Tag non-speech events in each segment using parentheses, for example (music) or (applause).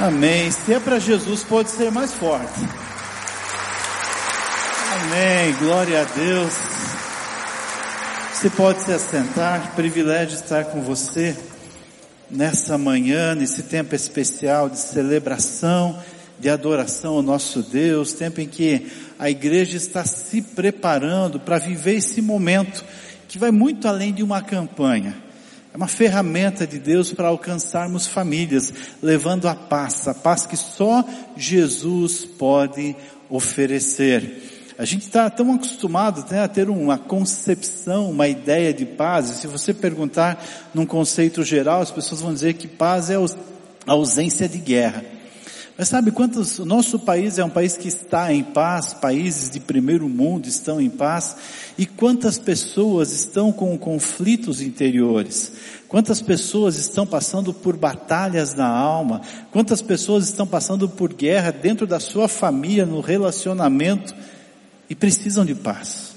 Amém. Se é para Jesus, pode ser mais forte. Amém. Glória a Deus. Você pode se assentar. Privilégio estar com você nessa manhã, nesse tempo especial de celebração, de adoração ao nosso Deus, tempo em que a igreja está se preparando para viver esse momento que vai muito além de uma campanha é uma ferramenta de Deus para alcançarmos famílias, levando a paz, a paz que só Jesus pode oferecer. A gente está tão acostumado né, a ter uma concepção, uma ideia de paz, e se você perguntar num conceito geral, as pessoas vão dizer que paz é a ausência de guerra. Mas sabe quantos, nosso país é um país que está em paz, países de primeiro mundo estão em paz, e quantas pessoas estão com conflitos interiores, quantas pessoas estão passando por batalhas na alma, quantas pessoas estão passando por guerra dentro da sua família, no relacionamento, e precisam de paz.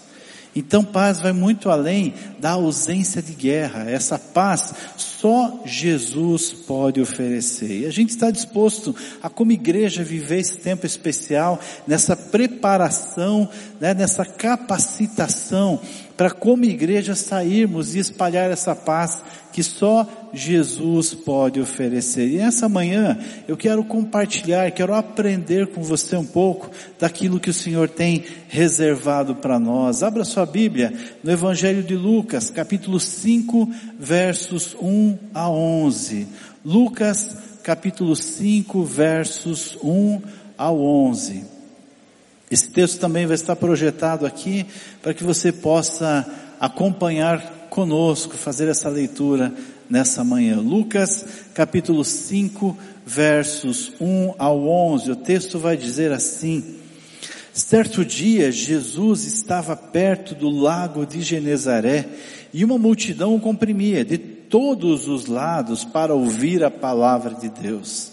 Então paz vai muito além da ausência de guerra. Essa paz só Jesus pode oferecer. E a gente está disposto a, como igreja, viver esse tempo especial, nessa preparação, né, nessa capacitação para como igreja sairmos e espalhar essa paz que só Jesus pode oferecer. E essa manhã eu quero compartilhar, quero aprender com você um pouco daquilo que o Senhor tem reservado para nós. Abra sua Bíblia no Evangelho de Lucas, capítulo 5, versos 1 a 11. Lucas, capítulo 5, versos 1 ao 11. Esse texto também vai estar projetado aqui para que você possa acompanhar conosco, fazer essa leitura nessa manhã. Lucas capítulo 5 versos 1 ao 11. O texto vai dizer assim: Certo dia Jesus estava perto do lago de Genezaré e uma multidão o comprimia de todos os lados para ouvir a palavra de Deus.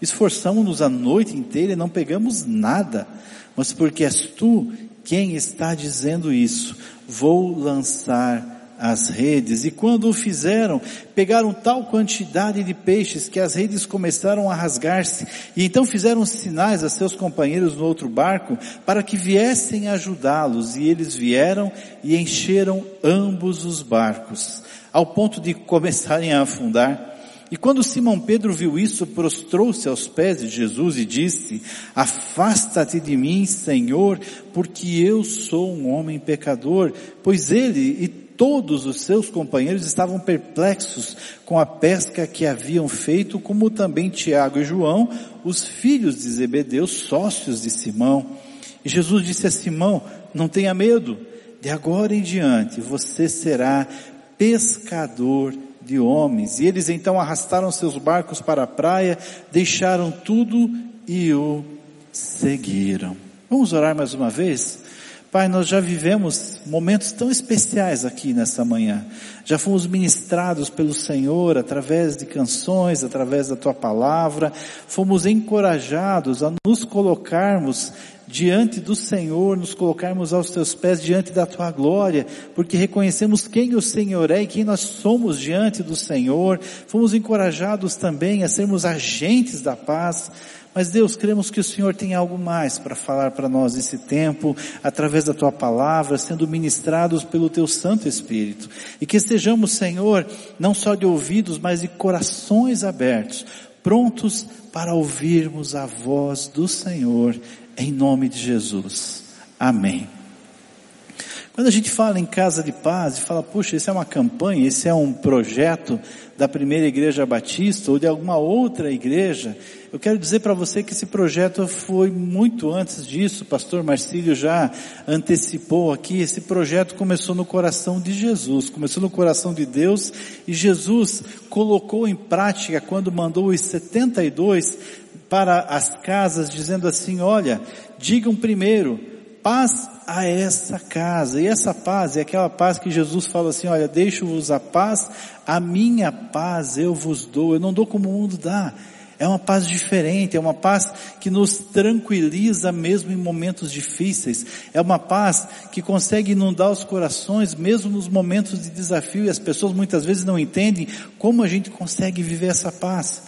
Esforçamos-nos a noite inteira e não pegamos nada, mas porque és tu quem está dizendo isso, vou lançar as redes. E quando o fizeram, pegaram tal quantidade de peixes que as redes começaram a rasgar-se. E então fizeram sinais a seus companheiros no outro barco para que viessem ajudá-los. E eles vieram e encheram ambos os barcos, ao ponto de começarem a afundar. E quando Simão Pedro viu isso, prostrou-se aos pés de Jesus e disse, afasta-te de mim, Senhor, porque eu sou um homem pecador, pois ele e todos os seus companheiros estavam perplexos com a pesca que haviam feito, como também Tiago e João, os filhos de Zebedeu, sócios de Simão. E Jesus disse a Simão, não tenha medo, de agora em diante você será pescador de homens. E eles então arrastaram seus barcos para a praia, deixaram tudo e o seguiram. Vamos orar mais uma vez? Pai, nós já vivemos momentos tão especiais aqui nessa manhã. Já fomos ministrados pelo Senhor através de canções, através da tua palavra. Fomos encorajados a nos colocarmos diante do Senhor, nos colocarmos aos teus pés diante da tua glória, porque reconhecemos quem o Senhor é e quem nós somos diante do Senhor. Fomos encorajados também a sermos agentes da paz. Mas Deus, cremos que o Senhor tem algo mais para falar para nós nesse tempo, através da tua palavra, sendo ministrados pelo teu Santo Espírito. E que estejamos, Senhor, não só de ouvidos, mas de corações abertos, prontos para ouvirmos a voz do Senhor em nome de Jesus. Amém. Quando a gente fala em casa de paz e fala, puxa, isso é uma campanha, esse é um projeto da primeira igreja batista ou de alguma outra igreja, eu quero dizer para você que esse projeto foi muito antes disso, o pastor Marcílio já antecipou aqui, esse projeto começou no coração de Jesus, começou no coração de Deus e Jesus colocou em prática quando mandou os 72 para as casas dizendo assim, olha, digam primeiro, paz a essa casa. E essa paz é aquela paz que Jesus fala assim, olha, deixo-vos a paz, a minha paz eu vos dou. Eu não dou como o mundo dá. É uma paz diferente, é uma paz que nos tranquiliza mesmo em momentos difíceis. É uma paz que consegue inundar os corações mesmo nos momentos de desafio e as pessoas muitas vezes não entendem como a gente consegue viver essa paz.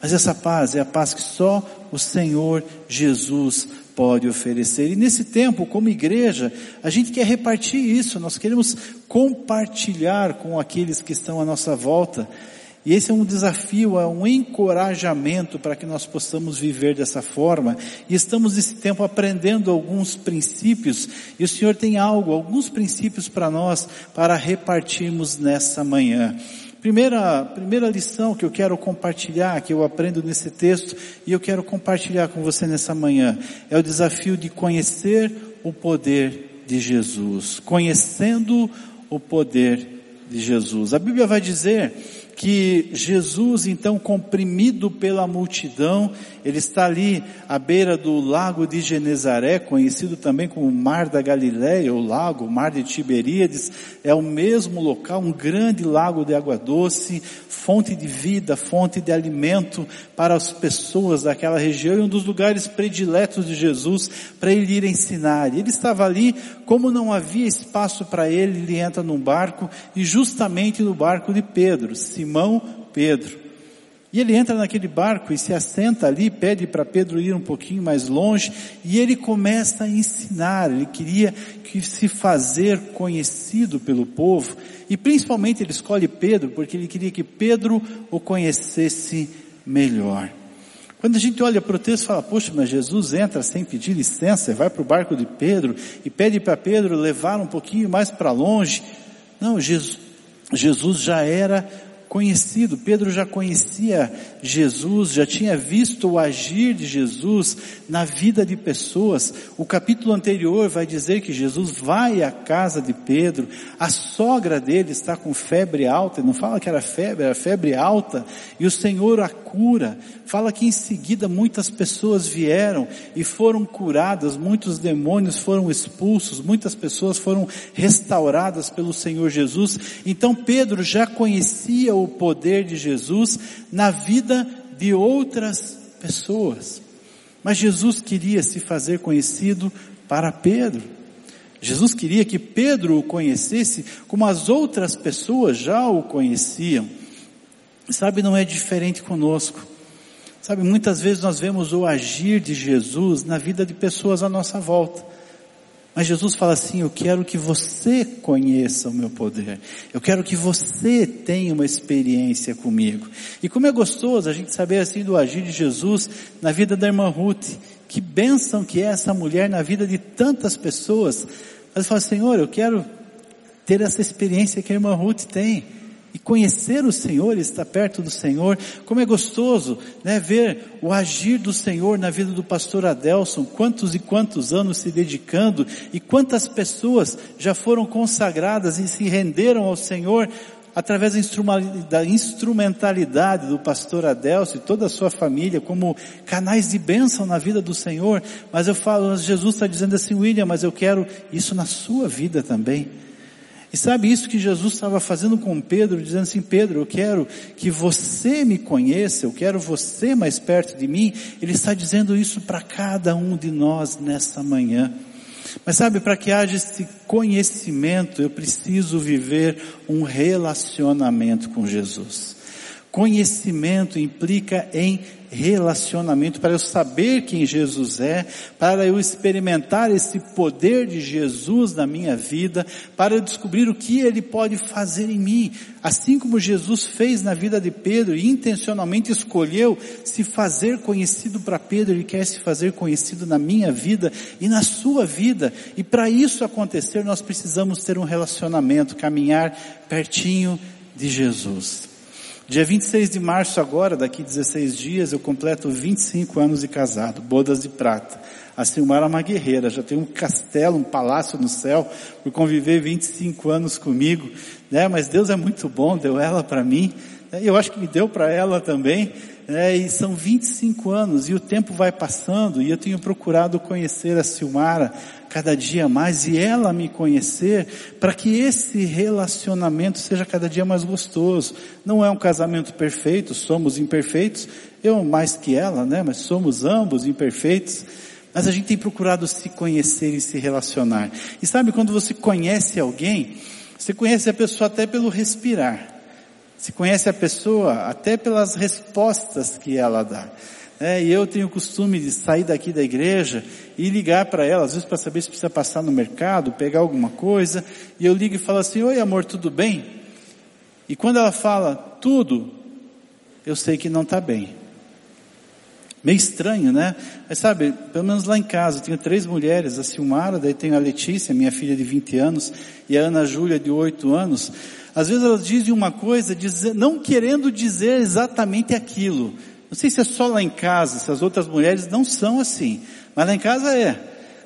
Mas essa paz é a paz que só o Senhor Jesus pode oferecer. E nesse tempo, como igreja, a gente quer repartir isso, nós queremos compartilhar com aqueles que estão à nossa volta. E esse é um desafio, é um encorajamento para que nós possamos viver dessa forma. E estamos nesse tempo aprendendo alguns princípios, e o Senhor tem algo, alguns princípios para nós, para repartirmos nessa manhã. Primeira, primeira lição que eu quero compartilhar, que eu aprendo nesse texto, e eu quero compartilhar com você nessa manhã, é o desafio de conhecer o poder de Jesus. Conhecendo o poder de Jesus. A Bíblia vai dizer que Jesus, então comprimido pela multidão, ele está ali à beira do lago de Genezaré, conhecido também como Mar da Galileia, ou lago, Mar de Tiberíades, é o mesmo local, um grande lago de água doce, fonte de vida, fonte de alimento para as pessoas daquela região e um dos lugares prediletos de Jesus para ele ir ensinar. Ele estava ali, como não havia espaço para ele, ele entra num barco e justamente no barco de Pedro, Simão Pedro. E ele entra naquele barco e se assenta ali, pede para Pedro ir um pouquinho mais longe, e ele começa a ensinar, ele queria que se fazer conhecido pelo povo, e principalmente ele escolhe Pedro, porque ele queria que Pedro o conhecesse melhor. Quando a gente olha para o texto e fala, poxa, mas Jesus entra sem pedir licença, vai para o barco de Pedro e pede para Pedro levar um pouquinho mais para longe. Não, Jesus, Jesus já era conhecido. Pedro já conhecia Jesus, já tinha visto o agir de Jesus na vida de pessoas. O capítulo anterior vai dizer que Jesus vai à casa de Pedro, a sogra dele está com febre alta, não fala que era febre, era febre alta, e o Senhor a cura. Fala que em seguida muitas pessoas vieram e foram curadas, muitos demônios foram expulsos, muitas pessoas foram restauradas pelo Senhor Jesus. Então Pedro já conhecia o poder de Jesus na vida de outras pessoas. Mas Jesus queria se fazer conhecido para Pedro. Jesus queria que Pedro o conhecesse como as outras pessoas já o conheciam. Sabe, não é diferente conosco. Sabe, muitas vezes nós vemos o agir de Jesus na vida de pessoas à nossa volta. Mas Jesus fala assim: Eu quero que você conheça o meu poder. Eu quero que você tenha uma experiência comigo. E como é gostoso a gente saber assim do agir de Jesus na vida da irmã Ruth. Que bênção que é essa mulher na vida de tantas pessoas. Mas fala, Senhor, eu quero ter essa experiência que a irmã Ruth tem e conhecer o Senhor, estar perto do Senhor, como é gostoso, né, ver o agir do Senhor na vida do pastor Adelson, quantos e quantos anos se dedicando. E quantas pessoas já foram consagradas e se renderam ao Senhor através da instrumentalidade do pastor Adelson e toda a sua família como canais de bênção na vida do Senhor, mas eu falo, Jesus está dizendo assim, William, mas eu quero isso na sua vida também. E sabe isso que Jesus estava fazendo com Pedro, dizendo assim, Pedro, eu quero que você me conheça, eu quero você mais perto de mim. Ele está dizendo isso para cada um de nós nessa manhã. Mas sabe, para que haja esse conhecimento, eu preciso viver um relacionamento com Jesus. Conhecimento implica em relacionamento, para eu saber quem Jesus é, para eu experimentar esse poder de Jesus na minha vida, para eu descobrir o que Ele pode fazer em mim. Assim como Jesus fez na vida de Pedro e intencionalmente escolheu se fazer conhecido para Pedro, Ele quer se fazer conhecido na minha vida e na sua vida. E para isso acontecer, nós precisamos ter um relacionamento, caminhar pertinho de Jesus. Dia 26 de março agora, daqui 16 dias, eu completo 25 anos de casado, bodas de prata. A Silmara é uma guerreira, já tem um castelo, um palácio no céu, por conviver 25 anos comigo, né? Mas Deus é muito bom, deu ela para mim, né? eu acho que me deu para ela também, É, e são 25 anos e o tempo vai passando e eu tenho procurado conhecer a Silmara cada dia mais e ela me conhecer para que esse relacionamento seja cada dia mais gostoso. Não é um casamento perfeito, somos imperfeitos, eu mais que ela, né? Mas somos ambos imperfeitos. Mas a gente tem procurado se conhecer e se relacionar. E sabe quando você conhece alguém, você conhece a pessoa até pelo respirar. Se conhece a pessoa até pelas respostas que ela dá. É, e eu tenho o costume de sair daqui da igreja e ligar para ela, às vezes para saber se precisa passar no mercado, pegar alguma coisa, e eu ligo e falo assim, oi amor, tudo bem? E quando ela fala tudo, eu sei que não está bem. Meio estranho, né? Mas sabe, pelo menos lá em casa, eu tenho três mulheres, a Silmara, daí tenho a Letícia, minha filha de 20 anos, e a Ana Júlia de 8 anos. Às vezes elas dizem uma coisa, não querendo dizer exatamente aquilo. Não sei se é só lá em casa, se as outras mulheres não são assim, mas lá em casa é.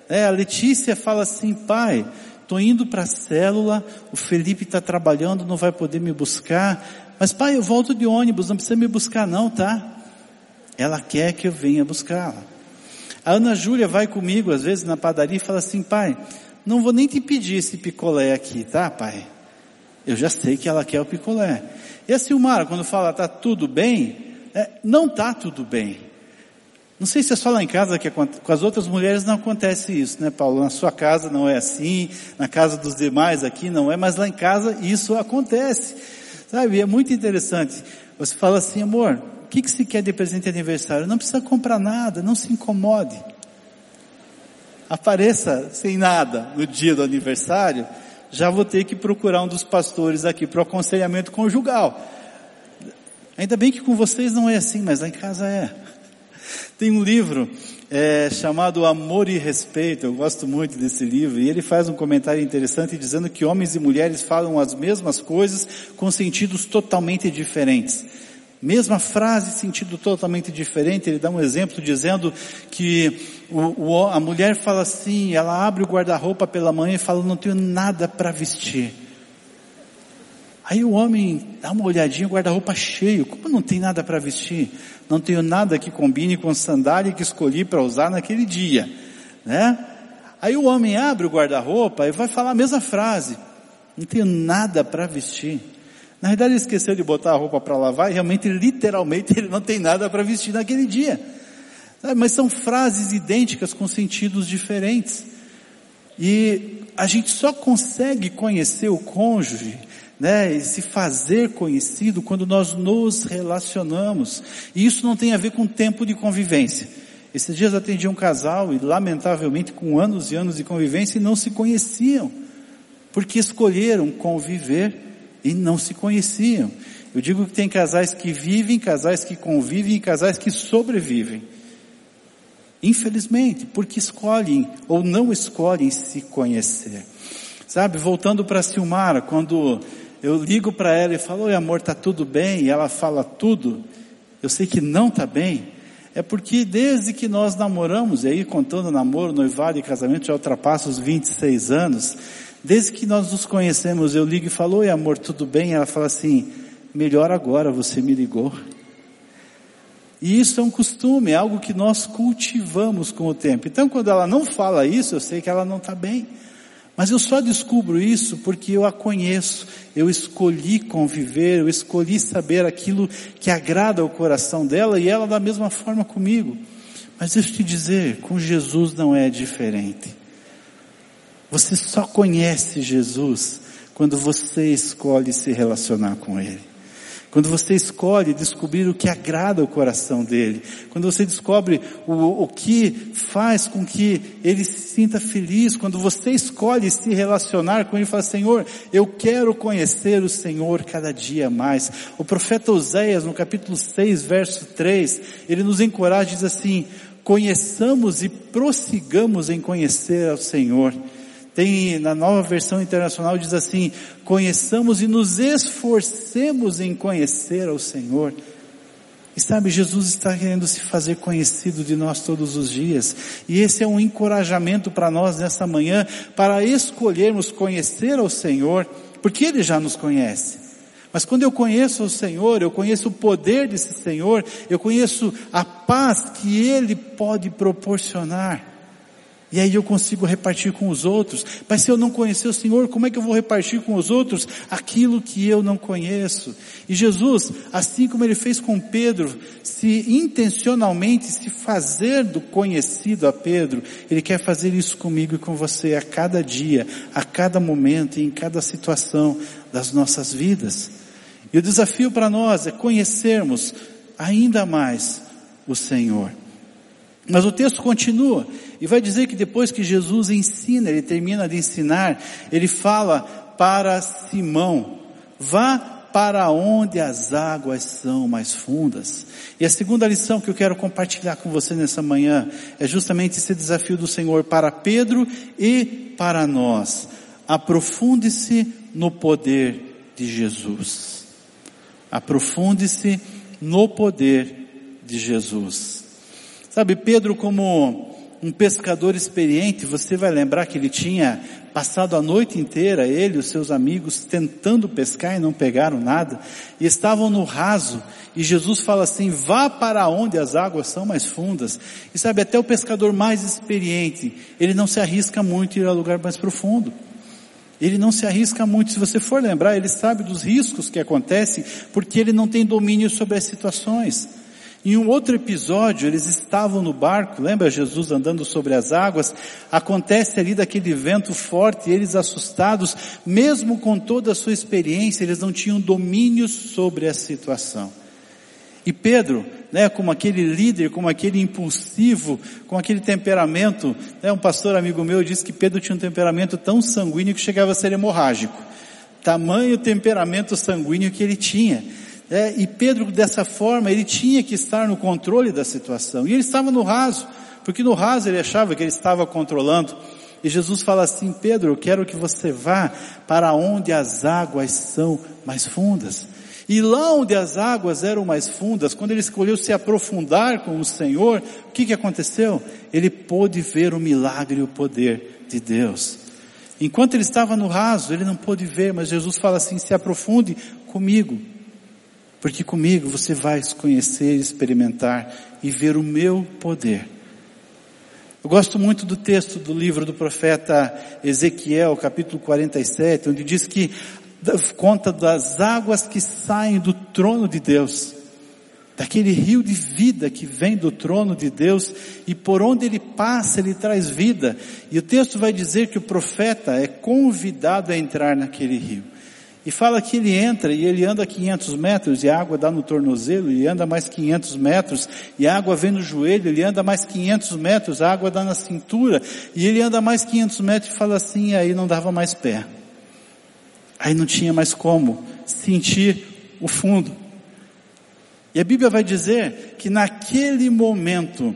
é a Letícia fala assim, pai, estou indo para a célula, o Felipe está trabalhando, não vai poder me buscar, mas pai, eu volto de ônibus, não precisa me buscar não, tá? Ela quer que eu venha buscá-la. A Ana Júlia vai comigo, às vezes, na padaria e fala assim, pai, não vou nem te pedir esse picolé aqui, tá, pai? Eu já sei que ela quer o picolé. E a Silmara, quando fala tá tudo bem, é, não tá tudo bem. Não sei se é só lá em casa que com as outras mulheres não acontece isso, né, Paulo? Na sua casa não é assim, na casa dos demais aqui não é, mas lá em casa isso acontece. Sabe? É muito interessante. Você fala assim, amor, o que, que se quer de presente de aniversário? Não precisa comprar nada, não se incomode. Apareça sem nada no dia do aniversário, já vou ter que procurar um dos pastores aqui para o aconselhamento conjugal. Ainda bem que com vocês não é assim, mas lá em casa é. (laughs) Tem um livro é, chamado Amor e Respeito, eu gosto muito desse livro, e ele faz um comentário interessante dizendo que homens e mulheres falam as mesmas coisas com sentidos totalmente diferentes. Mesma frase, sentido totalmente diferente. Ele dá um exemplo dizendo que o, o, a mulher fala assim, ela abre o guarda-roupa pela manhã e fala, não tenho nada para vestir. Aí o homem dá uma olhadinha, guarda-roupa cheio. Como não tem nada para vestir? Não tenho nada que combine com a sandália que escolhi para usar naquele dia, né? Aí o homem abre o guarda-roupa e vai falar a mesma frase. Não tenho nada para vestir. Na verdade ele esqueceu de botar a roupa para lavar e realmente, literalmente, ele não tem nada para vestir naquele dia. Mas são frases idênticas com sentidos diferentes. E a gente só consegue conhecer o cônjuge, né, e se fazer conhecido quando nós nos relacionamos. E isso não tem a ver com tempo de convivência. Esses dias atendi um casal e lamentavelmente com anos e anos de convivência e não se conheciam, porque escolheram conviver e não se conheciam. Eu digo que tem casais que vivem, casais que convivem e casais que sobrevivem. Infelizmente, porque escolhem ou não escolhem se conhecer. Sabe, voltando para Silmara, quando eu ligo para ela e falo, oi amor, tá tudo bem? E ela fala tudo, eu sei que não tá bem. É porque desde que nós namoramos, e aí contando namoro, noivado e casamento já ultrapassa os 26 anos, Desde que nós nos conhecemos, eu ligo e falo, oi amor, tudo bem? Ela fala assim, melhor agora, você me ligou. E isso é um costume, é algo que nós cultivamos com o tempo. Então quando ela não fala isso, eu sei que ela não está bem. Mas eu só descubro isso porque eu a conheço, eu escolhi conviver, eu escolhi saber aquilo que agrada ao coração dela e ela da mesma forma comigo. Mas deixa eu te dizer, com Jesus não é diferente. Você só conhece Jesus quando você escolhe se relacionar com Ele. Quando você escolhe descobrir o que agrada o coração dele. Quando você descobre o, o que faz com que ele se sinta feliz. Quando você escolhe se relacionar com ele e fala, Senhor, eu quero conhecer o Senhor cada dia mais. O profeta Oséias, no capítulo 6, verso 3, ele nos encoraja e diz assim, conheçamos e prossigamos em conhecer ao Senhor. Tem na nova versão internacional diz assim: conheçamos e nos esforcemos em conhecer ao Senhor. E sabe, Jesus está querendo se fazer conhecido de nós todos os dias. E esse é um encorajamento para nós nessa manhã, para escolhermos conhecer ao Senhor, porque Ele já nos conhece. Mas quando eu conheço o Senhor, eu conheço o poder desse Senhor, eu conheço a paz que Ele pode proporcionar. E aí eu consigo repartir com os outros. Mas se eu não conhecer o Senhor, como é que eu vou repartir com os outros aquilo que eu não conheço? E Jesus, assim como ele fez com Pedro, se intencionalmente se fazer do conhecido a Pedro, ele quer fazer isso comigo e com você a cada dia, a cada momento e em cada situação das nossas vidas. E o desafio para nós é conhecermos ainda mais o Senhor. Mas o texto continua e vai dizer que depois que Jesus ensina, ele termina de ensinar, ele fala para Simão, vá para onde as águas são mais fundas. E a segunda lição que eu quero compartilhar com você nessa manhã é justamente esse desafio do Senhor para Pedro e para nós. Aprofunde-se no poder de Jesus. Aprofunde-se no poder de Jesus. Sabe, Pedro como um pescador experiente, você vai lembrar que ele tinha passado a noite inteira, ele e os seus amigos, tentando pescar e não pegaram nada, e estavam no raso, e Jesus fala assim, vá para onde as águas são mais fundas. E sabe, até o pescador mais experiente, ele não se arrisca muito ir a lugar mais profundo. Ele não se arrisca muito. Se você for lembrar, ele sabe dos riscos que acontecem, porque ele não tem domínio sobre as situações. Em um outro episódio, eles estavam no barco, lembra Jesus andando sobre as águas? Acontece ali daquele vento forte, eles assustados, mesmo com toda a sua experiência, eles não tinham domínio sobre a situação. E Pedro, né, como aquele líder, como aquele impulsivo, com aquele temperamento, né, um pastor amigo meu disse que Pedro tinha um temperamento tão sanguíneo que chegava a ser hemorrágico. Tamanho temperamento sanguíneo que ele tinha. É, e Pedro, dessa forma, ele tinha que estar no controle da situação. E ele estava no raso, porque no raso ele achava que ele estava controlando. E Jesus fala assim, Pedro, eu quero que você vá para onde as águas são mais fundas. E lá onde as águas eram mais fundas, quando ele escolheu se aprofundar com o Senhor, o que que aconteceu? Ele pôde ver o milagre e o poder de Deus. Enquanto ele estava no raso, ele não pôde ver, mas Jesus fala assim, se aprofunde comigo porque comigo você vai conhecer, experimentar e ver o meu poder. Eu gosto muito do texto do livro do profeta Ezequiel, capítulo 47, onde diz que conta das águas que saem do trono de Deus, daquele rio de vida que vem do trono de Deus e por onde ele passa ele traz vida. E o texto vai dizer que o profeta é convidado a entrar naquele rio. E fala que ele entra e ele anda 500 metros e a água dá no tornozelo, ele anda mais 500 metros e a água vem no joelho, ele anda mais 500 metros, a água dá na cintura e ele anda mais 500 metros e fala assim, e aí não dava mais pé. Aí não tinha mais como sentir o fundo. E a Bíblia vai dizer que naquele momento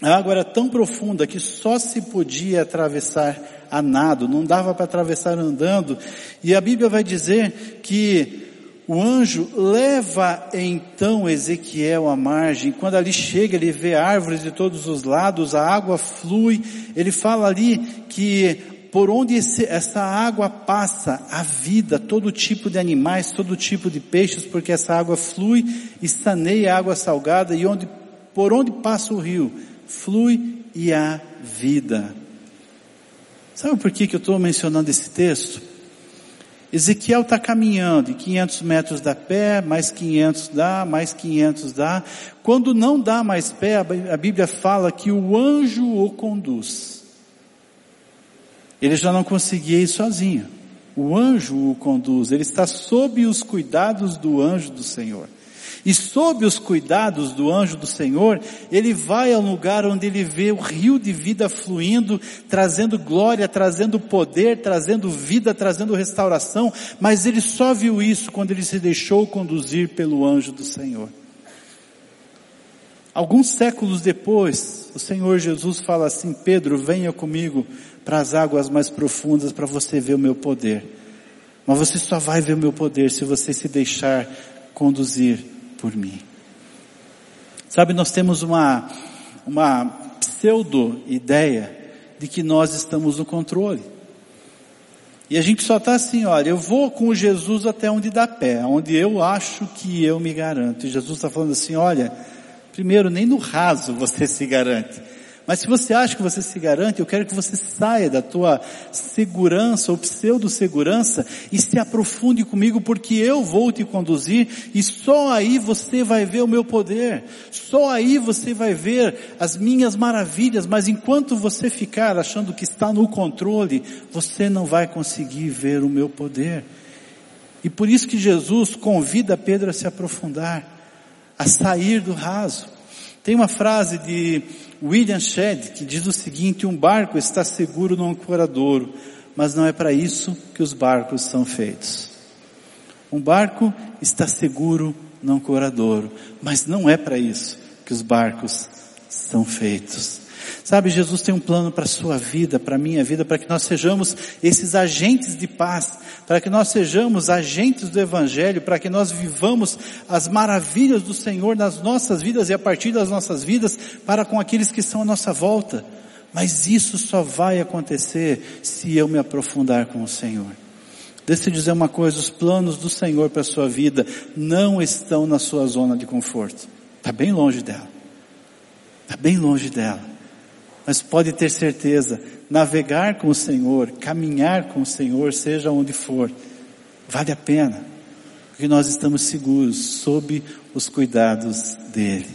a água era tão profunda que só se podia atravessar a nado, não dava para atravessar andando. E a Bíblia vai dizer que o anjo leva então Ezequiel à margem. Quando ali chega, ele vê árvores de todos os lados, a água flui. Ele fala ali que por onde esse, essa água passa, a vida, todo tipo de animais, todo tipo de peixes, porque essa água flui e saneia a água salgada e onde, por onde passa o rio, flui e há vida. Sabe por que, que eu estou mencionando esse texto? Ezequiel está caminhando, e 500 metros dá pé, mais 500 dá, mais 500 dá. Quando não dá mais pé, a Bíblia fala que o anjo o conduz. Ele já não conseguia ir sozinho. O anjo o conduz, ele está sob os cuidados do anjo do Senhor. E sob os cuidados do anjo do Senhor, ele vai ao lugar onde ele vê o rio de vida fluindo, trazendo glória, trazendo poder, trazendo vida, trazendo restauração, mas ele só viu isso quando ele se deixou conduzir pelo anjo do Senhor. Alguns séculos depois, o Senhor Jesus fala assim, Pedro, venha comigo para as águas mais profundas para você ver o meu poder. Mas você só vai ver o meu poder se você se deixar conduzir por mim. Sabe, nós temos uma, uma pseudo ideia de que nós estamos no controle. E a gente só está assim, olha, eu vou com Jesus até onde dá pé, onde eu acho que eu me garanto. E Jesus está falando assim, olha, primeiro nem no raso você se garante. Mas se você acha que você se garante, eu quero que você saia da tua segurança ou pseudo-segurança e se aprofunde comigo porque eu vou te conduzir e só aí você vai ver o meu poder. Só aí você vai ver as minhas maravilhas, mas enquanto você ficar achando que está no controle, você não vai conseguir ver o meu poder. E por isso que Jesus convida Pedro a se aprofundar, a sair do raso. Tem uma frase de William Shedd, que diz o seguinte, um barco está seguro no ancoradouro, mas não é para isso que os barcos são feitos. Um barco está seguro no ancoradouro, mas não é para isso que os barcos são feitos. Sabe, Jesus tem um plano para a sua vida, para a minha vida, para que nós sejamos esses agentes de paz, para que nós sejamos agentes do Evangelho, para que nós vivamos as maravilhas do Senhor nas nossas vidas e a partir das nossas vidas para com aqueles que estão à nossa volta. Mas isso só vai acontecer se eu me aprofundar com o Senhor. Deixa eu dizer uma coisa, os planos do Senhor para a sua vida não estão na sua zona de conforto. Está bem longe dela. Está bem longe dela. Mas pode ter certeza, navegar com o Senhor, caminhar com o Senhor, seja onde for, vale a pena, porque nós estamos seguros sob os cuidados dEle.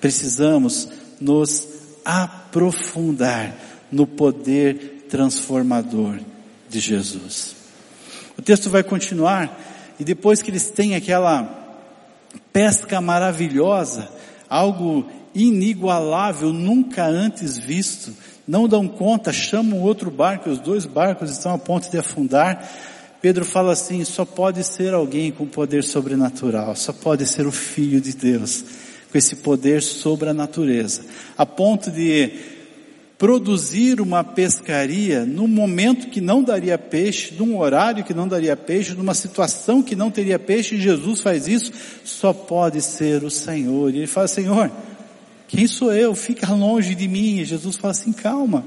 Precisamos nos aprofundar no poder transformador de Jesus. O texto vai continuar, e depois que eles têm aquela pesca maravilhosa, algo inigualável, nunca antes visto. Não dão conta, chamam outro barco, os dois barcos estão a ponto de afundar. Pedro fala assim, só pode ser alguém com poder sobrenatural, só pode ser o Filho de Deus, com esse poder sobre a natureza, a ponto de produzir uma pescaria num momento que não daria peixe, num horário que não daria peixe, numa situação que não teria peixe, Jesus faz isso, só pode ser o Senhor. E ele fala, Senhor, quem sou eu? Fica longe de mim. E Jesus fala assim, calma.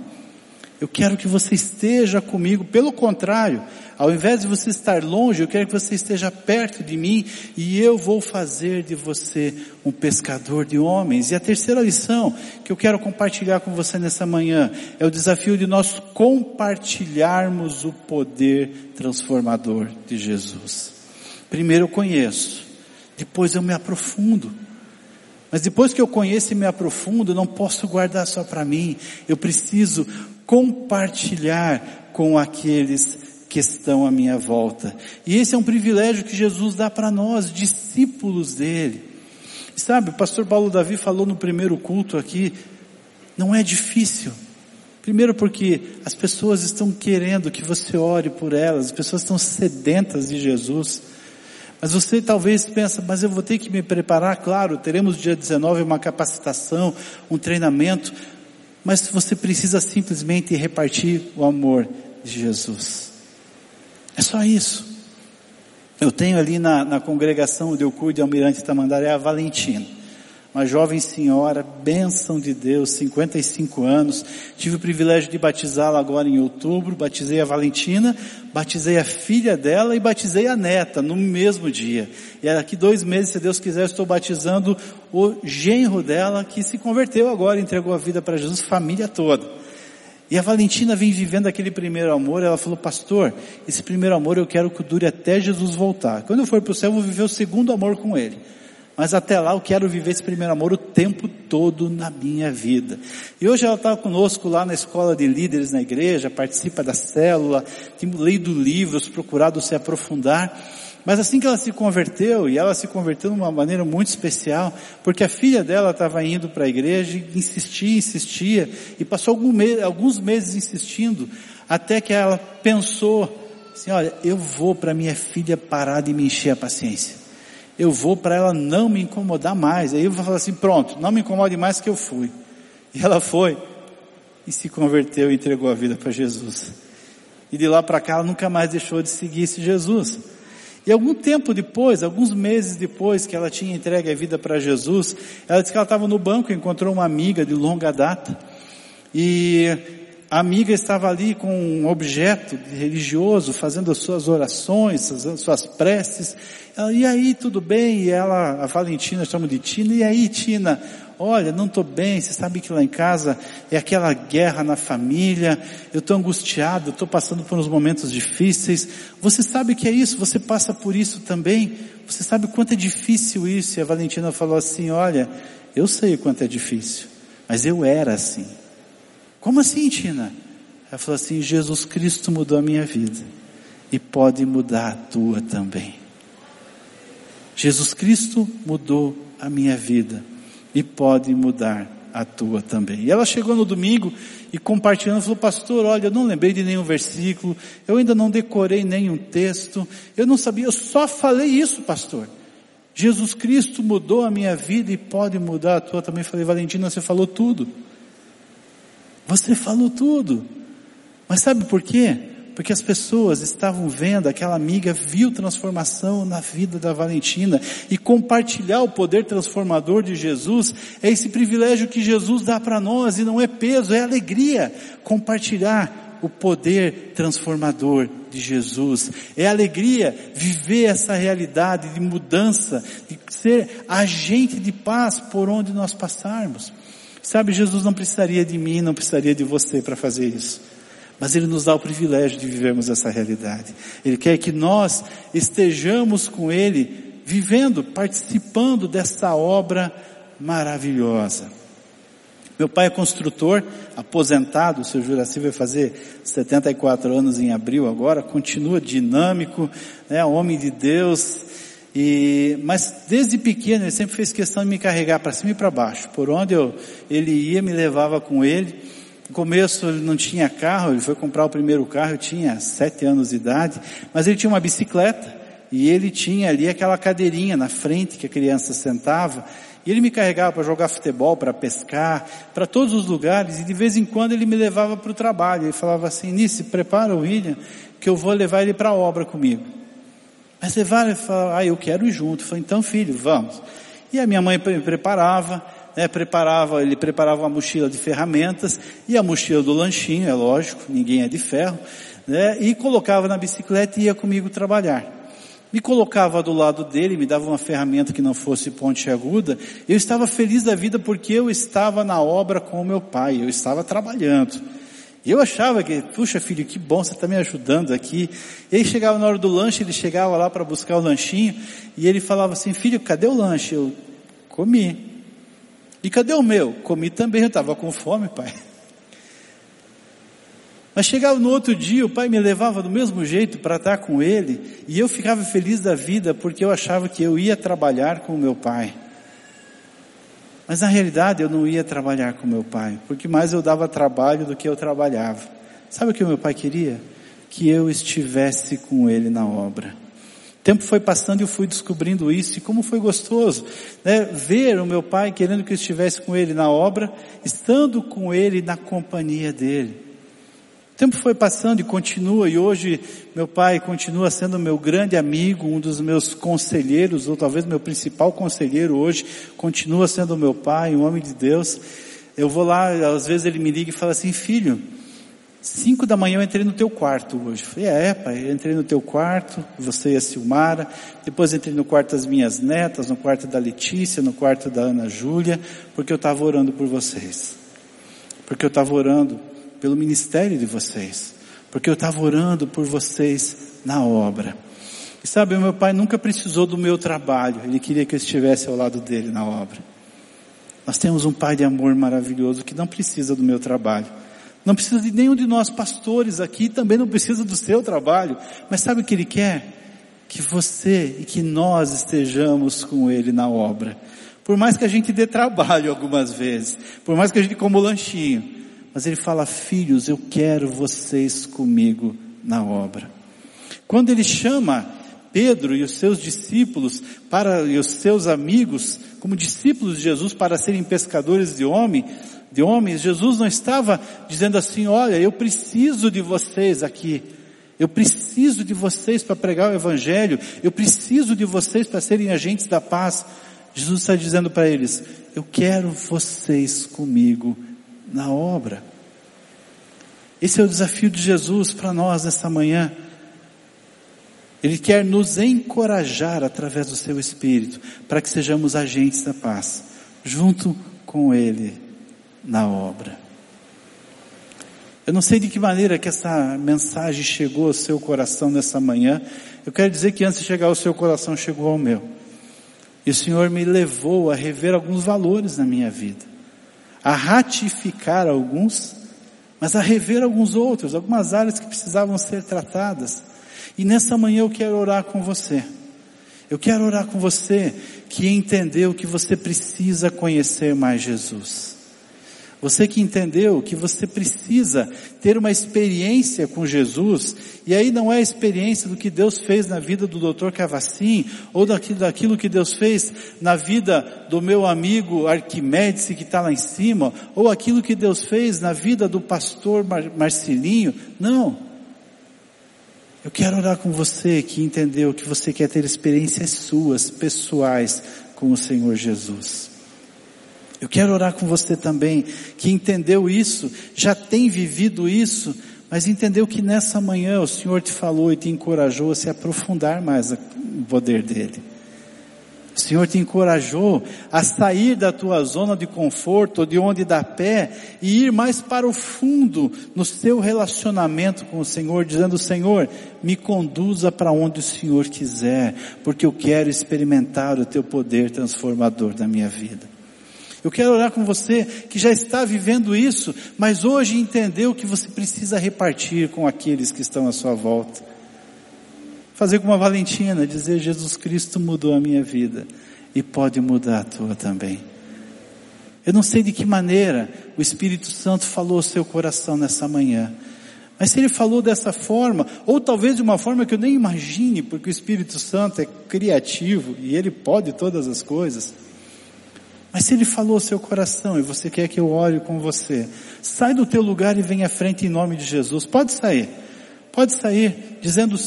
Eu quero que você esteja comigo. Pelo contrário, ao invés de você estar longe, eu quero que você esteja perto de mim e eu vou fazer de você um pescador de homens. E a terceira lição que eu quero compartilhar com você nessa manhã é o desafio de nós compartilharmos o poder transformador de Jesus. Primeiro eu conheço, depois eu me aprofundo. Mas depois que eu conheço e me aprofundo, não posso guardar só para mim. Eu preciso compartilhar com aqueles que estão à minha volta. E esse é um privilégio que Jesus dá para nós, discípulos dele. sabe, o pastor Paulo Davi falou no primeiro culto aqui, não é difícil. Primeiro porque as pessoas estão querendo que você ore por elas, as pessoas estão sedentas de Jesus. Mas você talvez pensa, mas eu vou ter que me preparar, claro, teremos dia 19 uma capacitação, um treinamento, mas você precisa simplesmente repartir o amor de Jesus. É só isso. Eu tenho ali na, na congregação onde eu cuido Almirante Tamandaré a Valentina uma jovem senhora, bênção de Deus, 55 anos. Tive o privilégio de batizá-la agora em outubro, batizei a Valentina, batizei a filha dela e batizei a neta no mesmo dia. E daqui dois meses, se Deus quiser, estou batizando o genro dela que se converteu agora, entregou a vida para Jesus, família toda. E a Valentina vem vivendo aquele primeiro amor, ela falou, pastor, esse primeiro amor eu quero que dure até Jesus voltar. Quando eu for para o céu, eu vou viver o segundo amor com ele. Mas até lá eu quero viver esse primeiro amor o tempo todo na minha vida. E hoje ela está conosco lá na escola de líderes na igreja, participa da célula, tem lido livros, procurado se aprofundar. Mas assim que ela se converteu, e ela se converteu de uma maneira muito especial, porque a filha dela estava indo para a igreja e insistia, insistia, e passou alguns meses insistindo, até que ela pensou assim, olha, eu vou para minha filha parar de me encher a paciência eu vou para ela não me incomodar mais. Aí eu vou falar assim, pronto, não me incomode mais que eu fui. E ela foi e se converteu e entregou a vida para Jesus. E de lá para cá ela nunca mais deixou de seguir esse Jesus. E algum tempo depois, alguns meses depois que ela tinha entregue a vida para Jesus, ela disse que ela estava no banco, encontrou uma amiga de longa data e a amiga estava ali com um objeto religioso, fazendo as suas orações, as suas preces. Ela, e aí, tudo bem? E ela, a Valentina, chama de Tina, e aí, Tina? Olha, não estou bem, você sabe que lá em casa é aquela guerra na família, eu estou angustiado, estou passando por uns momentos difíceis. Você sabe que é isso, você passa por isso também. Você sabe quanto é difícil isso? E a Valentina falou assim, olha, eu sei quanto é difícil, mas eu era assim. Como assim, Tina? Ela falou assim, Jesus Cristo mudou a minha vida e pode mudar a tua também. Jesus Cristo mudou a minha vida e pode mudar a tua também. E ela chegou no domingo e compartilhando, falou, pastor, olha, eu não lembrei de nenhum versículo, eu ainda não decorei nenhum texto, eu não sabia, eu só falei isso, pastor. Jesus Cristo mudou a minha vida e pode mudar a tua também. Falei, Valentina, você falou tudo. Você falou tudo. Mas sabe por quê? Porque as pessoas estavam vendo, aquela amiga viu transformação na vida da Valentina. E compartilhar o poder transformador de Jesus é esse privilégio que Jesus dá para nós e não é peso, é alegria. Compartilhar o poder transformador de Jesus. É alegria viver essa realidade de mudança, de ser agente de paz por onde nós passarmos. Sabe, Jesus não precisaria de mim, não precisaria de você para fazer isso. Mas Ele nos dá o privilégio de vivermos essa realidade. Ele quer que nós estejamos com Ele, vivendo, participando dessa obra maravilhosa. Meu pai é construtor, aposentado, o seu Juraci vai fazer 74 anos em abril agora, continua dinâmico, né, homem de Deus, e, mas desde pequeno ele sempre fez questão de me carregar para cima e para baixo. Por onde eu, ele ia, me levava com ele. No começo ele não tinha carro, ele foi comprar o primeiro carro, eu tinha sete anos de idade, mas ele tinha uma bicicleta e ele tinha ali aquela cadeirinha na frente que a criança sentava e ele me carregava para jogar futebol, para pescar, para todos os lugares e de vez em quando ele me levava para o trabalho. Ele falava assim, Nice, prepara o William que eu vou levar ele para a obra comigo. Mas levar, ele falava, ah, eu quero ir junto. Eu falei, então filho, vamos. E a minha mãe me preparava, né, preparava, ele preparava uma mochila de ferramentas e a mochila do lanchinho, é lógico, ninguém é de ferro, né, e colocava na bicicleta e ia comigo trabalhar. Me colocava do lado dele, me dava uma ferramenta que não fosse ponte aguda, eu estava feliz da vida porque eu estava na obra com o meu pai, eu estava trabalhando. Eu achava que, puxa filho, que bom, você está me ajudando aqui. E aí chegava na hora do lanche, ele chegava lá para buscar o lanchinho, e ele falava assim, filho, cadê o lanche? Eu comi. E cadê o meu? Comi também, eu estava com fome, pai. Mas chegava no outro dia, o pai me levava do mesmo jeito para estar com ele, e eu ficava feliz da vida porque eu achava que eu ia trabalhar com o meu pai. Mas na realidade eu não ia trabalhar com meu pai, porque mais eu dava trabalho do que eu trabalhava. Sabe o que o meu pai queria? Que eu estivesse com ele na obra tempo foi passando e eu fui descobrindo isso e como foi gostoso, né? Ver o meu pai querendo que eu estivesse com ele na obra, estando com ele na companhia dele. O tempo foi passando e continua e hoje meu pai continua sendo meu grande amigo, um dos meus conselheiros, ou talvez meu principal conselheiro hoje, continua sendo meu pai, um homem de Deus. Eu vou lá, às vezes ele me liga e fala assim, filho, Cinco da manhã eu entrei no teu quarto hoje. Falei, é, pai, eu entrei no teu quarto, você e a Silmara. Depois entrei no quarto das minhas netas, no quarto da Letícia, no quarto da Ana Júlia, porque eu estava orando por vocês. Porque eu estava orando pelo ministério de vocês. Porque eu estava orando por vocês na obra. E sabe, meu pai nunca precisou do meu trabalho. Ele queria que eu estivesse ao lado dele na obra. Nós temos um pai de amor maravilhoso que não precisa do meu trabalho não precisa de nenhum de nós pastores aqui, também não precisa do seu trabalho. Mas sabe o que Ele quer? Que você e que nós estejamos com Ele na obra. Por mais que a gente dê trabalho algumas vezes, por mais que a gente coma o lanchinho, mas Ele fala, filhos, eu quero vocês comigo na obra. Quando Ele chama Pedro e os seus discípulos para, e os seus amigos, como discípulos de Jesus para serem pescadores de homem, de homens, Jesus não estava dizendo assim, olha, eu preciso de vocês aqui. Eu preciso de vocês para pregar o Evangelho. Eu preciso de vocês para serem agentes da paz. Jesus está dizendo para eles, eu quero vocês comigo na obra. Esse é o desafio de Jesus para nós nessa manhã. Ele quer nos encorajar através do seu Espírito, para que sejamos agentes da paz, junto com Ele na obra. Eu não sei de que maneira que essa mensagem chegou ao seu coração nessa manhã. Eu quero dizer que antes de chegar ao seu coração, chegou ao meu. E o Senhor me levou a rever alguns valores na minha vida, a ratificar alguns, mas a rever alguns outros, algumas áreas que precisavam ser tratadas. E nessa manhã eu quero orar com você. Eu quero orar com você que entendeu que você precisa conhecer mais Jesus. Você que entendeu que você precisa ter uma experiência com Jesus, e aí não é a experiência do que Deus fez na vida do Dr. Cavacim, ou daquilo, daquilo que Deus fez na vida do meu amigo Arquimedes que está lá em cima, ou aquilo que Deus fez na vida do pastor Mar Marcelinho. Não. Eu quero orar com você que entendeu que você quer ter experiências suas, pessoais, com o Senhor Jesus. Eu quero orar com você também, que entendeu isso, já tem vivido isso, mas entendeu que nessa manhã o Senhor te falou e te encorajou a se aprofundar mais no poder dele. O Senhor te encorajou a sair da tua zona de conforto, de onde dá pé, e ir mais para o fundo no seu relacionamento com o Senhor, dizendo, Senhor, me conduza para onde o Senhor quiser, porque eu quero experimentar o teu poder transformador na minha vida. Eu quero orar com você que já está vivendo isso, mas hoje entendeu que você precisa repartir com aqueles que estão à sua volta. Fazer como a Valentina, dizer Jesus Cristo mudou a minha vida e pode mudar a tua também. Eu não sei de que maneira o Espírito Santo falou ao seu coração nessa manhã. Mas se ele falou dessa forma, ou talvez de uma forma que eu nem imagine, porque o Espírito Santo é criativo e ele pode todas as coisas. Mas se ele falou ao seu coração e você quer que eu ore com você, sai do teu lugar e vem à frente em nome de Jesus. Pode sair. Pode sair dizendo,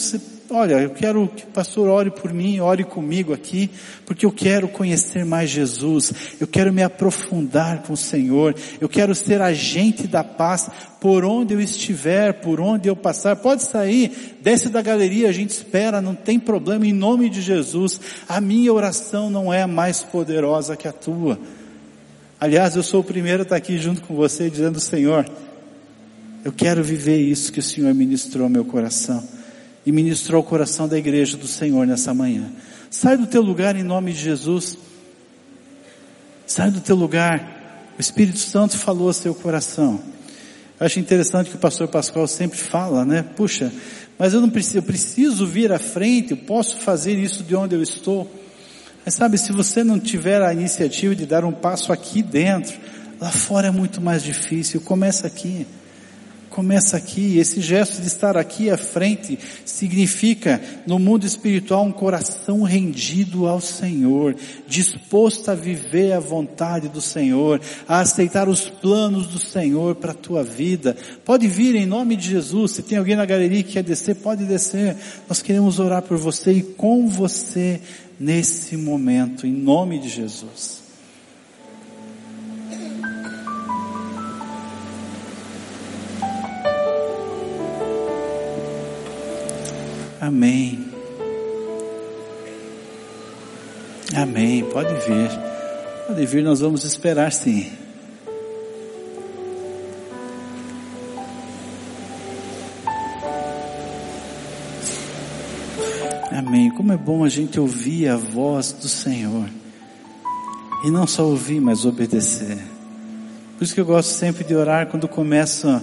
olha, eu quero que o pastor ore por mim, ore comigo aqui, porque eu quero conhecer mais Jesus, eu quero me aprofundar com o Senhor, eu quero ser agente da paz por onde eu estiver, por onde eu passar. Pode sair, desce da galeria, a gente espera, não tem problema, em nome de Jesus. A minha oração não é mais poderosa que a tua. Aliás, eu sou o primeiro a estar aqui junto com você dizendo, Senhor, eu quero viver isso que o Senhor ministrou ao meu coração e ministrou o coração da igreja do Senhor nessa manhã. Sai do teu lugar em nome de Jesus. Sai do teu lugar. O Espírito Santo falou ao seu coração. Eu acho interessante que o pastor Pascoal sempre fala, né? Puxa, mas eu não preciso, eu preciso vir à frente, eu posso fazer isso de onde eu estou. Mas sabe, se você não tiver a iniciativa de dar um passo aqui dentro, lá fora é muito mais difícil. Começa aqui começa aqui. Esse gesto de estar aqui à frente significa, no mundo espiritual, um coração rendido ao Senhor, disposto a viver a vontade do Senhor, a aceitar os planos do Senhor para a tua vida. Pode vir em nome de Jesus. Se tem alguém na galeria que quer descer, pode descer. Nós queremos orar por você e com você nesse momento, em nome de Jesus. Amém. Amém. Pode vir. Pode vir, nós vamos esperar sim. Amém. Como é bom a gente ouvir a voz do Senhor. E não só ouvir, mas obedecer. Por isso que eu gosto sempre de orar quando começo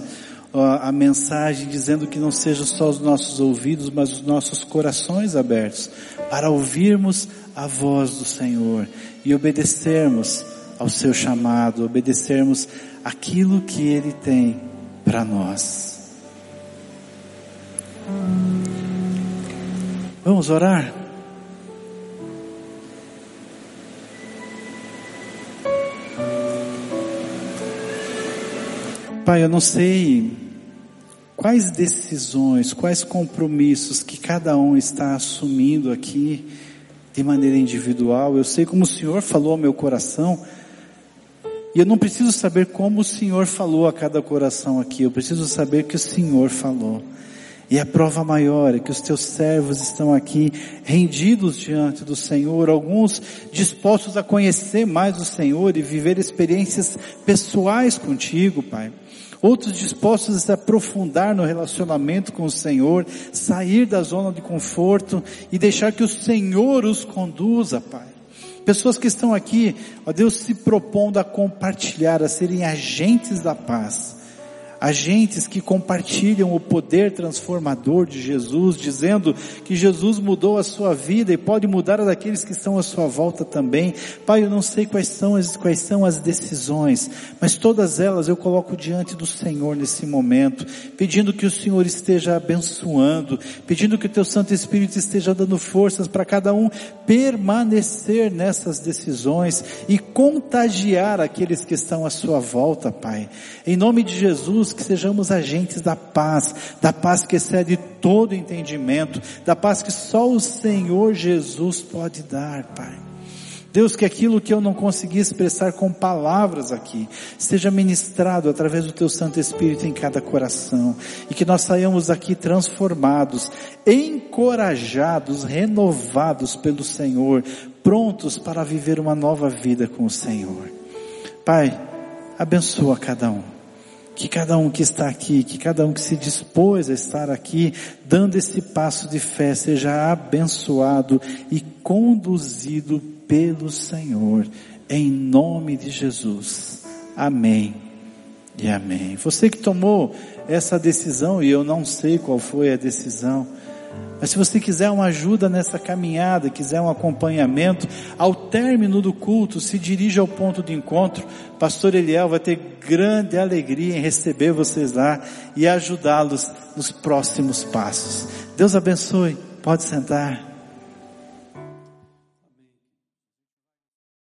a mensagem dizendo que não seja só os nossos ouvidos, mas os nossos corações abertos para ouvirmos a voz do Senhor e obedecermos ao seu chamado, obedecermos aquilo que Ele tem para nós. Vamos orar? Pai, eu não sei quais decisões, quais compromissos que cada um está assumindo aqui de maneira individual. Eu sei como o Senhor falou ao meu coração E eu não preciso saber como o Senhor falou a cada coração aqui, eu preciso saber que o Senhor falou. E a prova maior é que os teus servos estão aqui rendidos diante do Senhor, alguns dispostos a conhecer mais o Senhor e viver experiências pessoais contigo, Pai. Outros dispostos a se aprofundar no relacionamento com o Senhor, sair da zona de conforto e deixar que o Senhor os conduza, Pai. Pessoas que estão aqui, ó Deus, se propondo a compartilhar, a serem agentes da paz agentes que compartilham o poder transformador de Jesus, dizendo que Jesus mudou a sua vida e pode mudar a daqueles que estão à sua volta também. Pai, eu não sei quais são as, quais são as decisões, mas todas elas eu coloco diante do Senhor nesse momento, pedindo que o Senhor esteja abençoando, pedindo que o teu Santo Espírito esteja dando forças para cada um permanecer nessas decisões e contagiar aqueles que estão à sua volta, Pai. Em nome de Jesus, Jesus, que sejamos agentes da paz, da paz que excede todo entendimento, da paz que só o Senhor Jesus pode dar, Pai. Deus, que aquilo que eu não consegui expressar com palavras aqui, seja ministrado através do Teu Santo Espírito em cada coração, e que nós saiamos aqui transformados, encorajados, renovados pelo Senhor, prontos para viver uma nova vida com o Senhor. Pai, abençoa cada um que cada um que está aqui, que cada um que se dispôs a estar aqui, dando esse passo de fé, seja abençoado e conduzido pelo Senhor, em nome de Jesus. Amém e amém. Você que tomou essa decisão, e eu não sei qual foi a decisão, mas se você quiser uma ajuda nessa caminhada, quiser um acompanhamento, ao término do culto, se dirija ao ponto de encontro. Pastor Eliel vai ter grande alegria em receber vocês lá e ajudá-los nos próximos passos. Deus abençoe. Pode sentar.